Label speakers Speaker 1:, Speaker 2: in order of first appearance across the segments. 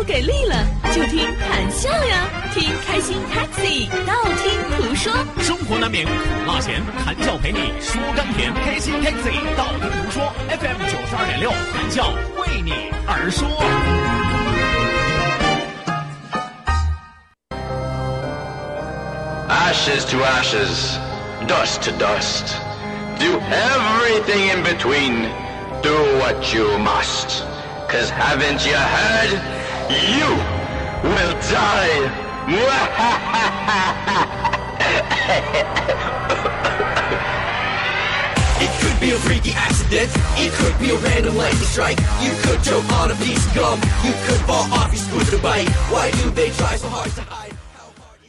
Speaker 1: 不给力了，
Speaker 2: 就听谈笑呀，听开心 Taxi，道听途说。
Speaker 3: 生活难免苦辣咸，谈笑陪你说甘甜。开心 Taxi，道听途说。FM 九十二点六，谈笑为你而说。
Speaker 4: Ashes to ashes, dust to dust. Do everything in between. Do what you must. Cause haven't you heard? You will die.
Speaker 5: It could be a freaky accident. It could be a random lightning strike. You could choke on a piece of gum. You could fall off your scooter bike. Why do they try so hard to hide?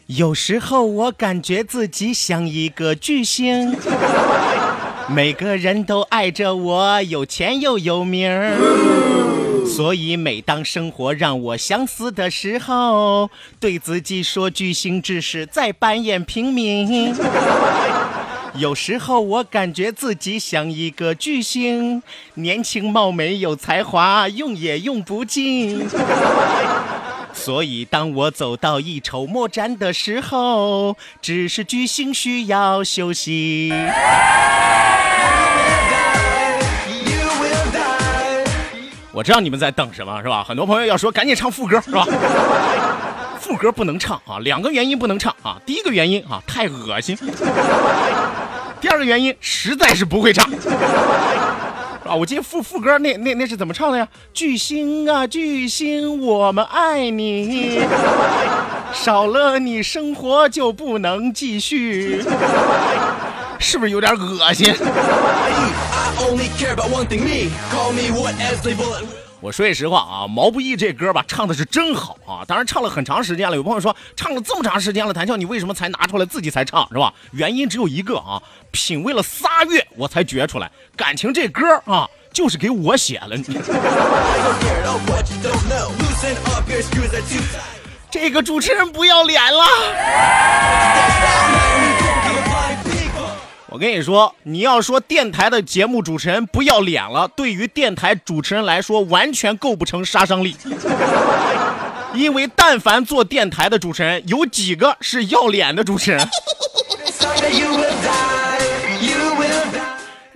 Speaker 6: 有时候我感觉自己像一个巨星，每个人都爱着我，有钱又有名儿。所以每当生活让我想死的时候，对自己说巨星只是在扮演平民。有时候我感觉自己像一个巨星，年轻貌美有才华，用也用不尽。所以当我走到一筹莫展的时候，只是巨星需要休息。我知道你们在等什么，是吧？很多朋友要说赶紧唱副歌，是吧？副歌不能唱啊，两个原因不能唱啊。第一个原因啊，太恶心；第二个原因，实在是不会唱。啊，我记得副副歌那那那是怎么唱的呀？巨星啊，巨星，我们爱你，少了你生活就不能继续，是不是有点恶心？
Speaker 5: only care about wanting me call me what they
Speaker 6: 我说句实话啊，毛不易这歌吧唱的是真好啊，当然唱了很长时间了。有朋友说唱了这么长时间了，谭笑你为什么才拿出来自己才唱是吧？原因只有一个啊，品味了仨月我才觉出来，感情这歌啊就是给我写了。
Speaker 5: 你
Speaker 6: 这个主持人不要脸了。我跟你说，你要说电台的节目主持人不要脸了，对于电台主持人来说，完全构不成杀伤力。因为但凡做电台的主持人，有几个是要脸的主持人？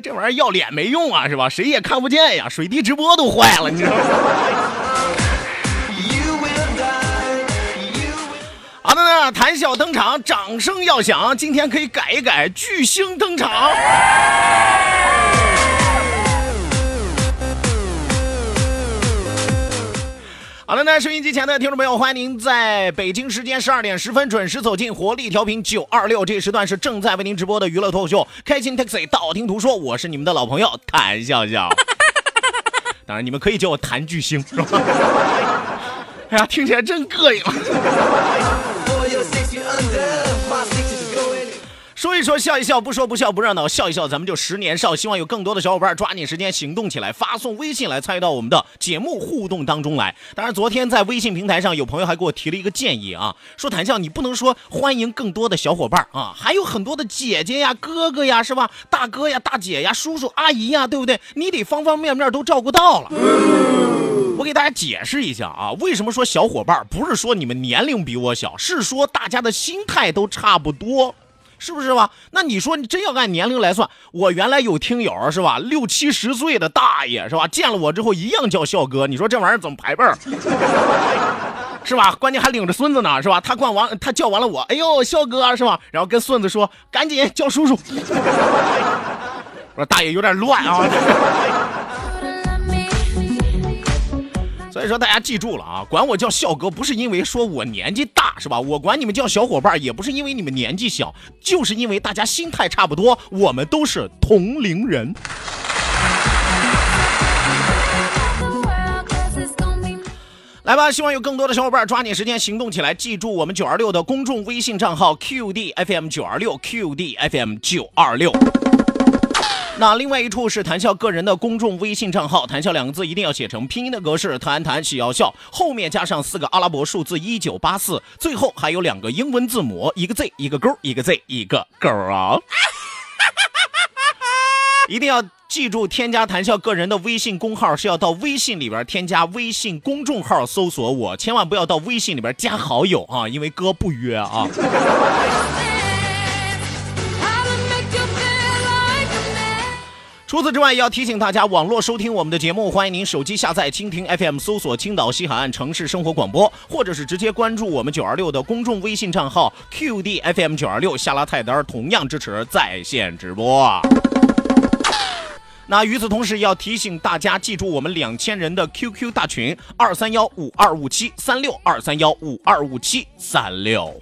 Speaker 6: 这玩意儿要脸没用啊，是吧？谁也看不见呀，水滴直播都坏了，你知道吗？好的呢，谈笑登场，掌声要响。今天可以改一改，巨星登场。好的呢，收音机前的听众朋友，欢迎您在北京时间十二点十分准时走进活力调频九二六，这时段是正在为您直播的娱乐脱口秀《开心 Taxi》，道听途说，我是你们的老朋友谭笑笑。当然，你们可以叫我谭巨星，是吧？哎呀，听起来真膈应。说一说，笑一笑，不说不笑不热闹，笑一笑，咱们就十年少。希望有更多的小伙伴抓紧时间行动起来，发送微信来参与到我们的节目互动当中来。当然，昨天在微信平台上，有朋友还给我提了一个建议啊，说谭笑，你不能说欢迎更多的小伙伴啊，还有很多的姐姐呀、哥哥呀，是吧？大哥呀、大姐呀、叔叔阿姨呀，对不对？你得方方面面都照顾到了。我给大家解释一下啊，为什么说小伙伴不是说你们年龄比我小，是说大家的心态都差不多。是不是吧？那你说你真要按年龄来算，我原来有听友是吧，六七十岁的大爷是吧，见了我之后一样叫笑哥，你说这玩意儿怎么排辈儿？是吧？关键还领着孙子呢，是吧？他管完，他叫完了我，哎呦，笑哥是吧？然后跟孙子说，赶紧叫叔叔。我说大爷有点乱啊。所以说大家记住了啊，管我叫笑哥，不是因为说我年纪大是吧？我管你们叫小伙伴，也不是因为你们年纪小，就是因为大家心态差不多，我们都是同龄人。来吧，希望有更多的小伙伴抓紧时间行动起来，记住我们九二六的公众微信账号 QDFM 九二六 QDFM 九二六。那另外一处是谈笑个人的公众微信账号，谈笑两个字一定要写成拼音的格式，谈谈喜要笑，后面加上四个阿拉伯数字一九八四，最后还有两个英文字母，一个 Z 一个勾，一个 Z 一个勾啊。一定要记住，添加谈笑个人的微信公号是要到微信里边添加微信公众号搜索我，千万不要到微信里边加好友啊，因为哥不约啊。除此之外，要提醒大家，网络收听我们的节目，欢迎您手机下载蜻蜓 FM，搜索青岛西海岸城市生活广播，或者是直接关注我们九二六的公众微信账号 QDFM 九二六，下拉菜单同样支持在线直播。那与此同时，要提醒大家记住我们两千人的 QQ 大群二三幺五二五七三六二三幺五二五七三六。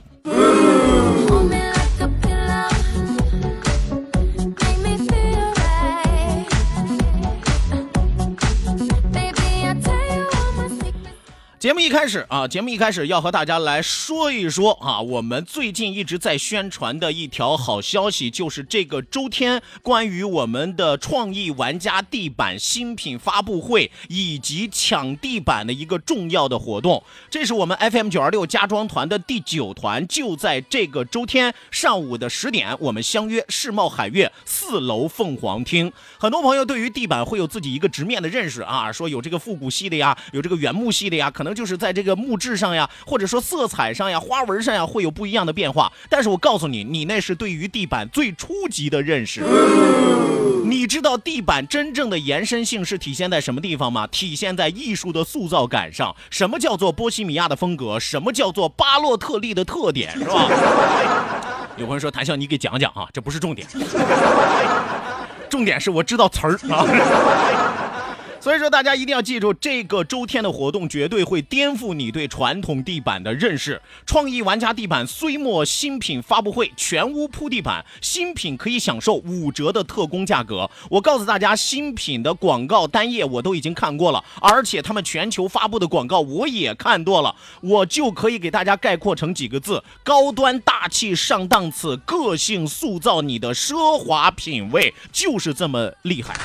Speaker 6: 节目一开始啊，节目一开始要和大家来说一说啊，我们最近一直在宣传的一条好消息，就是这个周天关于我们的创意玩家地板新品发布会以及抢地板的一个重要的活动。这是我们 FM 九二六家装团的第九团，就在这个周天上午的十点，我们相约世贸海悦四楼凤凰厅。很多朋友对于地板会有自己一个直面的认识啊，说有这个复古系的呀，有这个原木系的呀，可能。就是在这个木质上呀，或者说色彩上呀、花纹上呀，会有不一样的变化。但是我告诉你，你那是对于地板最初级的认识。你知道地板真正的延伸性是体现在什么地方吗？体现在艺术的塑造感上。什么叫做波西米亚的风格？什么叫做巴洛特利的特点？是吧？有朋友说谭笑，你给讲讲啊，这不是重点，重点是我知道词儿啊。所以说，大家一定要记住，这个周天的活动绝对会颠覆你对传统地板的认识。创意玩家地板岁末新品发布会，全屋铺地板，新品可以享受五折的特供价格。我告诉大家，新品的广告单页我都已经看过了，而且他们全球发布的广告我也看多了，我就可以给大家概括成几个字：高端大气上档次，个性塑造你的奢华品味，就是这么厉害。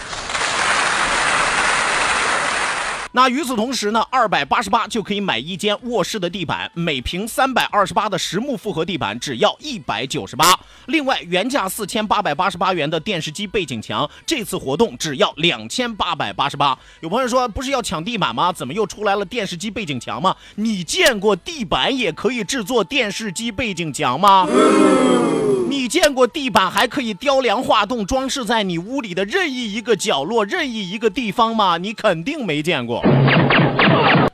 Speaker 6: 那与此同时呢，二百八十八就可以买一间卧室的地板，每平三百二十八的实木复合地板只要一百九十八。另外，原价四千八百八十八元的电视机背景墙，这次活动只要两千八百八十八。有朋友说，不是要抢地板吗？怎么又出来了电视机背景墙吗？你见过地板也可以制作电视机背景墙吗？你见过地板还可以雕梁画栋，装饰在你屋里的任意一个角落、任意一个地方吗？你肯定没见过。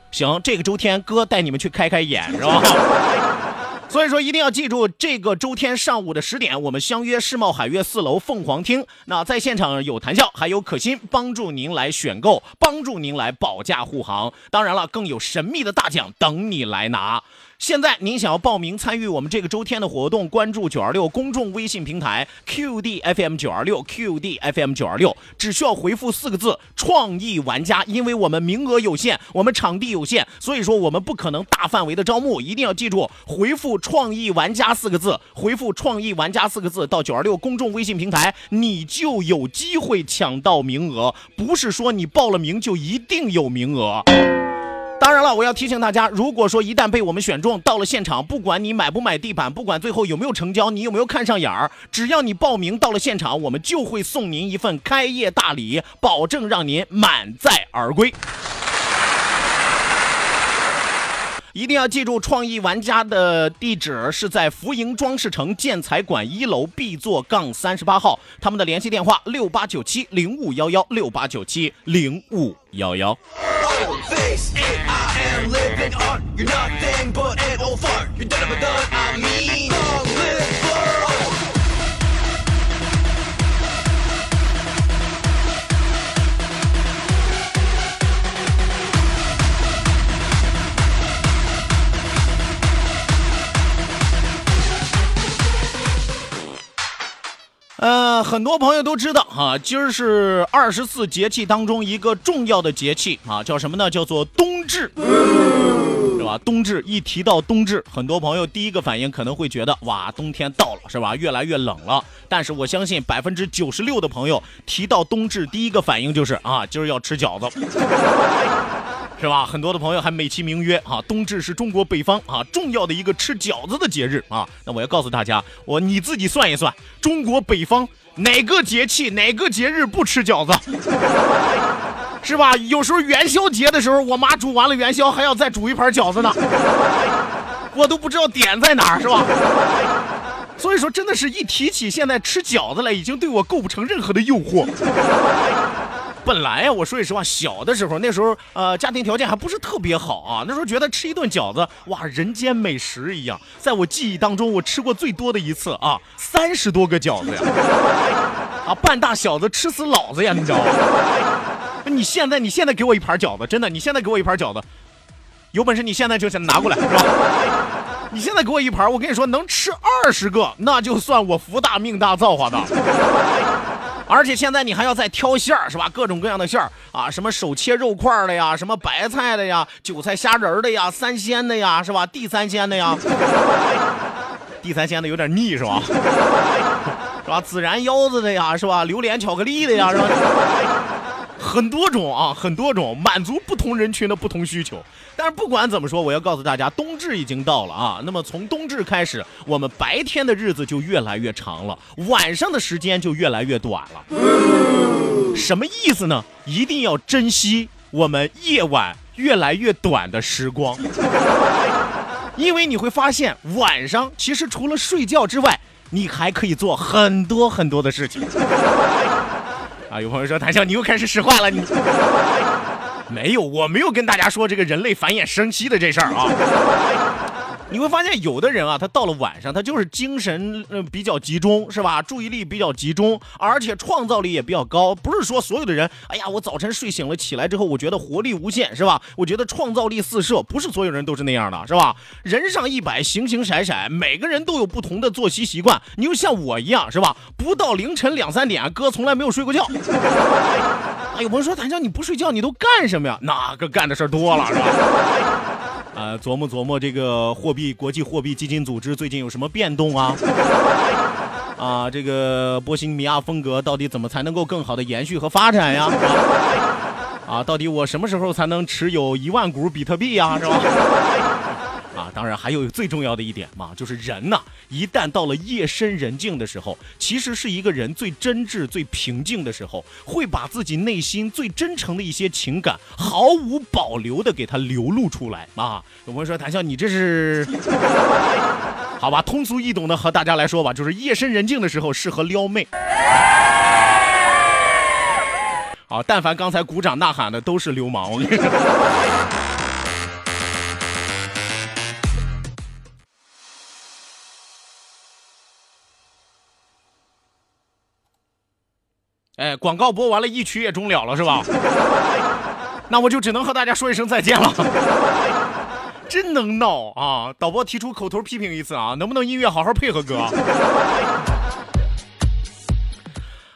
Speaker 6: 行，这个周天哥带你们去开开眼，是吧？所以说一定要记住，这个周天上午的十点，我们相约世贸海悦四楼凤凰厅。那在现场有谈笑，还有可心，帮助您来选购，帮助您来保驾护航。当然了，更有神秘的大奖等你来拿。现在您想要报名参与我们这个周天的活动，关注九二六公众微信平台 QDFM 九二六 QDFM 九二六，只需要回复四个字“创意玩家”，因为我们名额有限，我们场地有限，所以说我们不可能大范围的招募，一定要记住回复“创意玩家”四个字，回复“创意玩家”四个字到九二六公众微信平台，你就有机会抢到名额，不是说你报了名就一定有名额。当然了，我要提醒大家，如果说一旦被我们选中，到了现场，不管你买不买地板，不管最后有没有成交，你有没有看上眼儿，只要你报名到了现场，我们就会送您一份开业大礼，保证让您满载而归。一定要记住，创意玩家的地址是在福盈装饰城建材馆一楼 B 座杠三十八号，他们的联系电话六八九七零五幺幺六八九七零五幺幺。
Speaker 5: This it. I am living art. You're nothing but an old fart. You're done but done. I mean, long
Speaker 6: 呃，很多朋友都知道啊，今儿是二十四节气当中一个重要的节气啊，叫什么呢？叫做冬至，是吧？冬至一提到冬至，很多朋友第一个反应可能会觉得哇，冬天到了，是吧？越来越冷了。但是我相信百分之九十六的朋友提到冬至，第一个反应就是啊，今儿要吃饺子。是吧？很多的朋友还美其名曰啊，冬至是中国北方啊重要的一个吃饺子的节日啊。那我要告诉大家，我你自己算一算，中国北方哪个节气哪个节日不吃饺子？是吧？有时候元宵节的时候，我妈煮完了元宵还要再煮一盘饺子呢，我都不知道点在哪儿，是吧？所以说，真的是一提起现在吃饺子来，已经对我构不成任何的诱惑。本来呀，我说句实话，小的时候那时候，呃，家庭条件还不是特别好啊。那时候觉得吃一顿饺子，哇，人间美食一样。在我记忆当中，我吃过最多的一次啊，三十多个饺子呀，啊，半大小子吃死老子呀，你知道吗？你现在，你现在给我一盘饺子，真的，你现在给我一盘饺子，有本事你现在就先拿过来，是吧？你现在给我一盘，我跟你说，能吃二十个，那就算我福大命大造化大。而且现在你还要再挑馅儿是吧？各种各样的馅儿啊，什么手切肉块的呀，什么白菜的呀，韭菜虾仁的呀，三鲜的呀，是吧？地三鲜的呀，地三鲜的有点腻是吧？是吧？孜然腰子的呀，是吧？榴莲巧克力的呀，是吧？很多种啊，很多种，满足不同人群的不同需求。但是不管怎么说，我要告诉大家，冬至已经到了啊。那么从冬至开始，我们白天的日子就越来越长了，晚上的时间就越来越短了。什么意思呢？一定要珍惜我们夜晚越来越短的时光，因为你会发现，晚上其实除了睡觉之外，你还可以做很多很多的事情。啊，有朋友说谭笑，你又开始使坏了，你没有，我没有跟大家说这个人类繁衍生息的这事儿啊。你会发现，有的人啊，他到了晚上，他就是精神呃比较集中，是吧？注意力比较集中，而且创造力也比较高。不是说所有的人，哎呀，我早晨睡醒了起来之后，我觉得活力无限，是吧？我觉得创造力四射，不是所有人都是那样的，是吧？人上一百，形形色色，每个人都有不同的作息习惯。你就像我一样，是吧？不到凌晨两三点，哥从来没有睡过觉。哎，有朋友说，谭笑你不睡觉，你都干什么呀？那个干的事儿多了，是吧？啊，琢磨琢磨这个货币国际货币基金组织最近有什么变动啊？啊，这个波西米亚风格到底怎么才能够更好的延续和发展呀？啊，到底我什么时候才能持有一万股比特币呀？是吧？当然还有最重要的一点嘛，就是人呐，一旦到了夜深人静的时候，其实是一个人最真挚、最平静的时候，会把自己内心最真诚的一些情感毫无保留的给它流露出来啊。有朋友说谭笑，你这是？好吧，通俗易懂的和大家来说吧，就是夜深人静的时候适合撩妹。好，但凡刚才鼓掌呐喊的都是流氓，我跟你说。哎，广告播完了，一曲也终了了，是吧？那我就只能和大家说一声再见了。真能闹啊！导播提出口头批评一次啊，能不能音乐好好配合哥？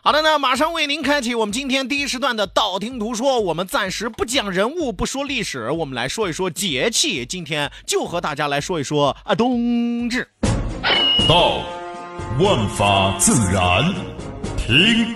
Speaker 6: 好的，那马上为您开启我们今天第一时段的道听途说。我们暂时不讲人物，不说历史，我们来说一说节气。今天就和大家来说一说啊，冬至。
Speaker 7: 道，万法自然；听。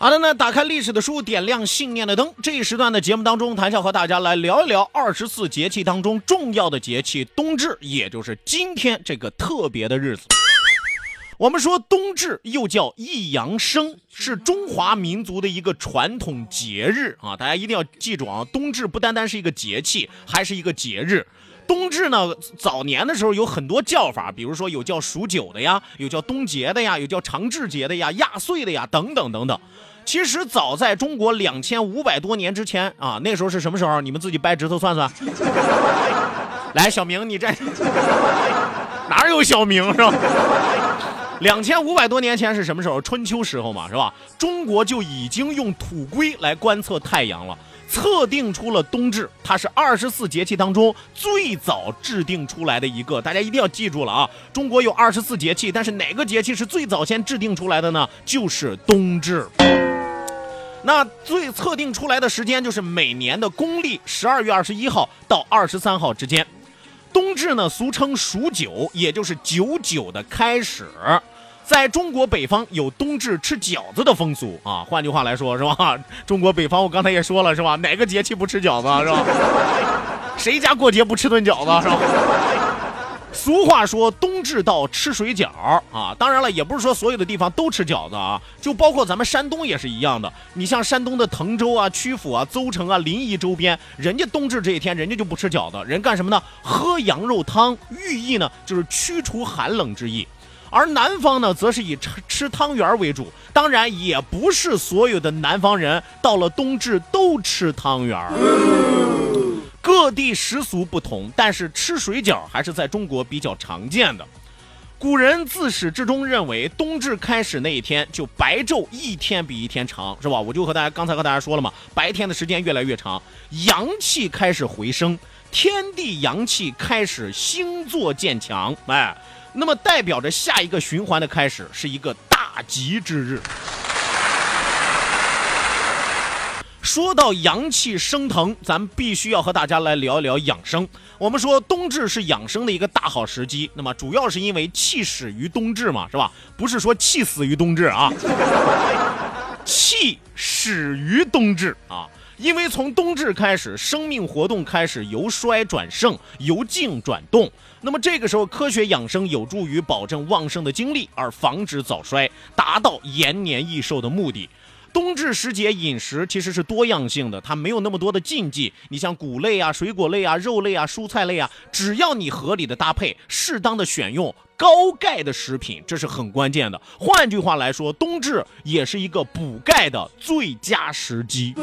Speaker 6: 好的，那打开历史的书，点亮信念的灯。这一时段的节目当中，谭笑和大家来聊一聊二十四节气当中重要的节气——冬至，也就是今天这个特别的日子。我们说冬至又叫一阳生，是中华民族的一个传统节日啊！大家一定要记住啊，冬至不单单是一个节气，还是一个节日。冬至呢，早年的时候有很多叫法，比如说有叫数九的呀，有叫冬节的呀，有叫长至节的呀，压岁的呀，等等等等。其实早在中国两千五百多年之前啊，那时候是什么时候？你们自己掰指头算算。来，小明，你这 哪有小明是吧？两千五百多年前是什么时候？春秋时候嘛，是吧？中国就已经用土龟来观测太阳了。测定出了冬至，它是二十四节气当中最早制定出来的一个，大家一定要记住了啊！中国有二十四节气，但是哪个节气是最早先制定出来的呢？就是冬至。那最测定出来的时间就是每年的公历十二月二十一号到二十三号之间。冬至呢，俗称数九，也就是九九的开始。在中国北方有冬至吃饺子的风俗啊，换句话来说，是吧？中国北方我刚才也说了，是吧？哪个节气不吃饺子，是吧？谁家过节不吃顿饺子，是吧？俗话说冬至到吃水饺啊，当然了，也不是说所有的地方都吃饺子啊，就包括咱们山东也是一样的。你像山东的滕州啊、曲阜啊、邹城啊、临沂周边，人家冬至这一天，人家就不吃饺子，人干什么呢？喝羊肉汤，寓意呢就是驱除寒冷之意。而南方呢，则是以吃吃汤圆为主。当然，也不是所有的南方人到了冬至都吃汤圆。各地习俗不同，但是吃水饺还是在中国比较常见的。古人自始至终认为，冬至开始那一天就白昼一天比一天长，是吧？我就和大家刚才和大家说了嘛，白天的时间越来越长，阳气开始回升，天地阳气开始星座渐强，哎。那么代表着下一个循环的开始是一个大吉之日。说到阳气升腾，咱们必须要和大家来聊一聊养生。我们说冬至是养生的一个大好时机，那么主要是因为气始于冬至嘛，是吧？不是说气死于冬至啊，气始于冬至啊。因为从冬至开始，生命活动开始由衰转盛，由静转动。那么这个时候，科学养生有助于保证旺盛的精力，而防止早衰，达到延年益寿的目的。冬至时节饮食其实是多样性的，它没有那么多的禁忌。你像谷类啊、水果类啊、肉类啊、蔬菜类啊，只要你合理的搭配，适当的选用高钙的食品，这是很关键的。换句话来说，冬至也是一个补钙的最佳时机。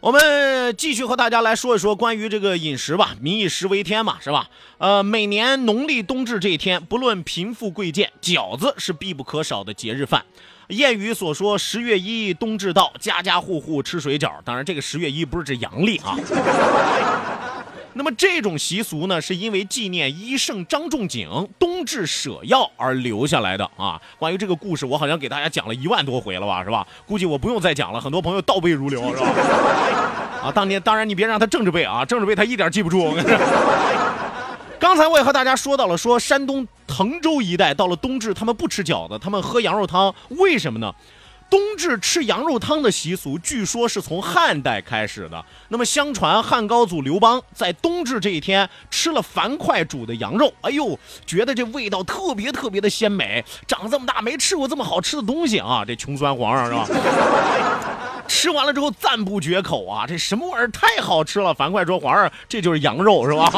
Speaker 6: 我们继续和大家来说一说关于这个饮食吧。民以食为天嘛，是吧？呃，每年农历冬至这一天，不论贫富贵贱，饺子是必不可少的节日饭。谚语所说“十月一冬至到，家家户户吃水饺”，当然这个十月一不是指阳历啊。那么这种习俗呢，是因为纪念医圣张仲景冬至舍药而留下来的啊。关于这个故事，我好像给大家讲了一万多回了吧，是吧？估计我不用再讲了，很多朋友倒背如流，是吧？啊，当年当然你别让他正着背啊，正着背他一点记不住。刚才我也和大家说到了，说山东滕州一带到了冬至，他们不吃饺子，他们喝羊肉汤，为什么呢？冬至吃羊肉汤的习俗，据说是从汉代开始的。那么，相传汉高祖刘邦在冬至这一天吃了樊哙煮的羊肉，哎呦，觉得这味道特别特别的鲜美，长这么大没吃过这么好吃的东西啊！这穷酸皇上是吧？吃完了之后赞不绝口啊，这什么玩意儿太好吃了！樊哙说：“皇上，这就是羊肉是吧？”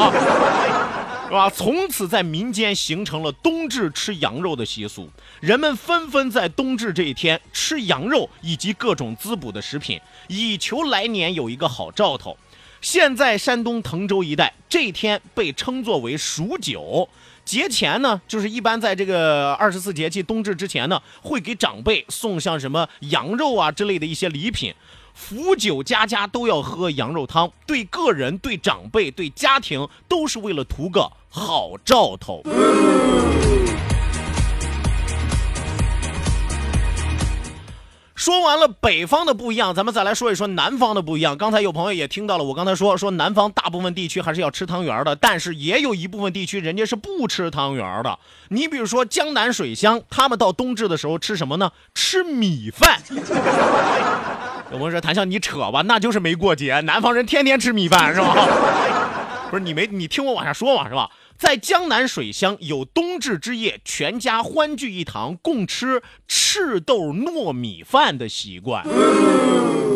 Speaker 6: 是吧？从此在民间形成了冬至吃羊肉的习俗，人们纷纷在冬至这一天吃羊肉以及各种滋补的食品，以求来年有一个好兆头。现在山东滕州一带这一天被称作为数九，节前呢，就是一般在这个二十四节气冬至之前呢，会给长辈送像什么羊肉啊之类的一些礼品。福酒家家都要喝羊肉汤，对个人、对长辈、对家庭，都是为了图个好兆头。说完了北方的不一样，咱们再来说一说南方的不一样。刚才有朋友也听到了，我刚才说说南方大部分地区还是要吃汤圆的，但是也有一部分地区人家是不吃汤圆的。你比如说江南水乡，他们到冬至的时候吃什么呢？吃米饭。有朋友说谭笑你扯吧，那就是没过节。南方人天天吃米饭是吧？不是你没你听我往下说嘛是吧？在江南水乡有冬至之夜全家欢聚一堂共吃赤豆糯米饭的习惯，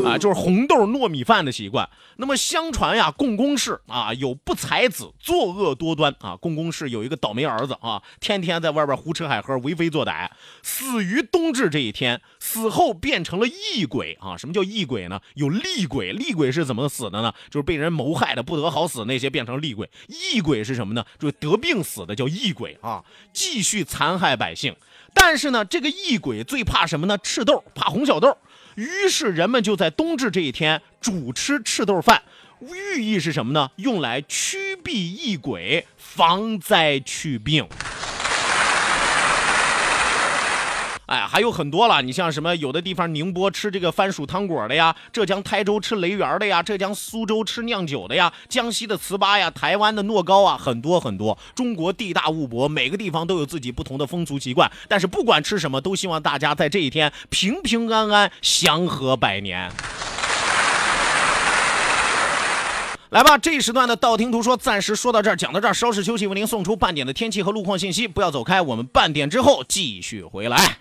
Speaker 6: 啊，就是红豆糯米饭的习惯。那么相传呀，共工氏啊有不才子，作恶多端啊。共工氏有一个倒霉儿子啊，天天在外边胡吃海喝，为非作歹，死于冬至这一天。死后变成了异鬼啊！什么叫异鬼呢？有厉鬼，厉鬼是怎么死的呢？就是被人谋害的不得好死，那些变成厉鬼。异鬼是什么呢？就得病死的叫异鬼啊，继续残害百姓。但是呢，这个异鬼最怕什么呢？赤豆，怕红小豆。于是人们就在冬至这一天主吃赤豆饭，寓意是什么呢？用来驱避异鬼，防灾祛病。哎，还有很多了，你像什么？有的地方宁波吃这个番薯汤果的呀，浙江台州吃雷圆的呀，浙江苏州吃酿酒的呀，江西的糍粑呀，台湾的糯糕啊，很多很多。中国地大物博，每个地方都有自己不同的风俗习惯。但是不管吃什么，都希望大家在这一天平平安安，祥和百年。来吧，这一时段的道听途说暂时说到这儿，讲到这儿，稍事休息，为您送出半点的天气和路况信息。不要走开，我们半点之后继续回来。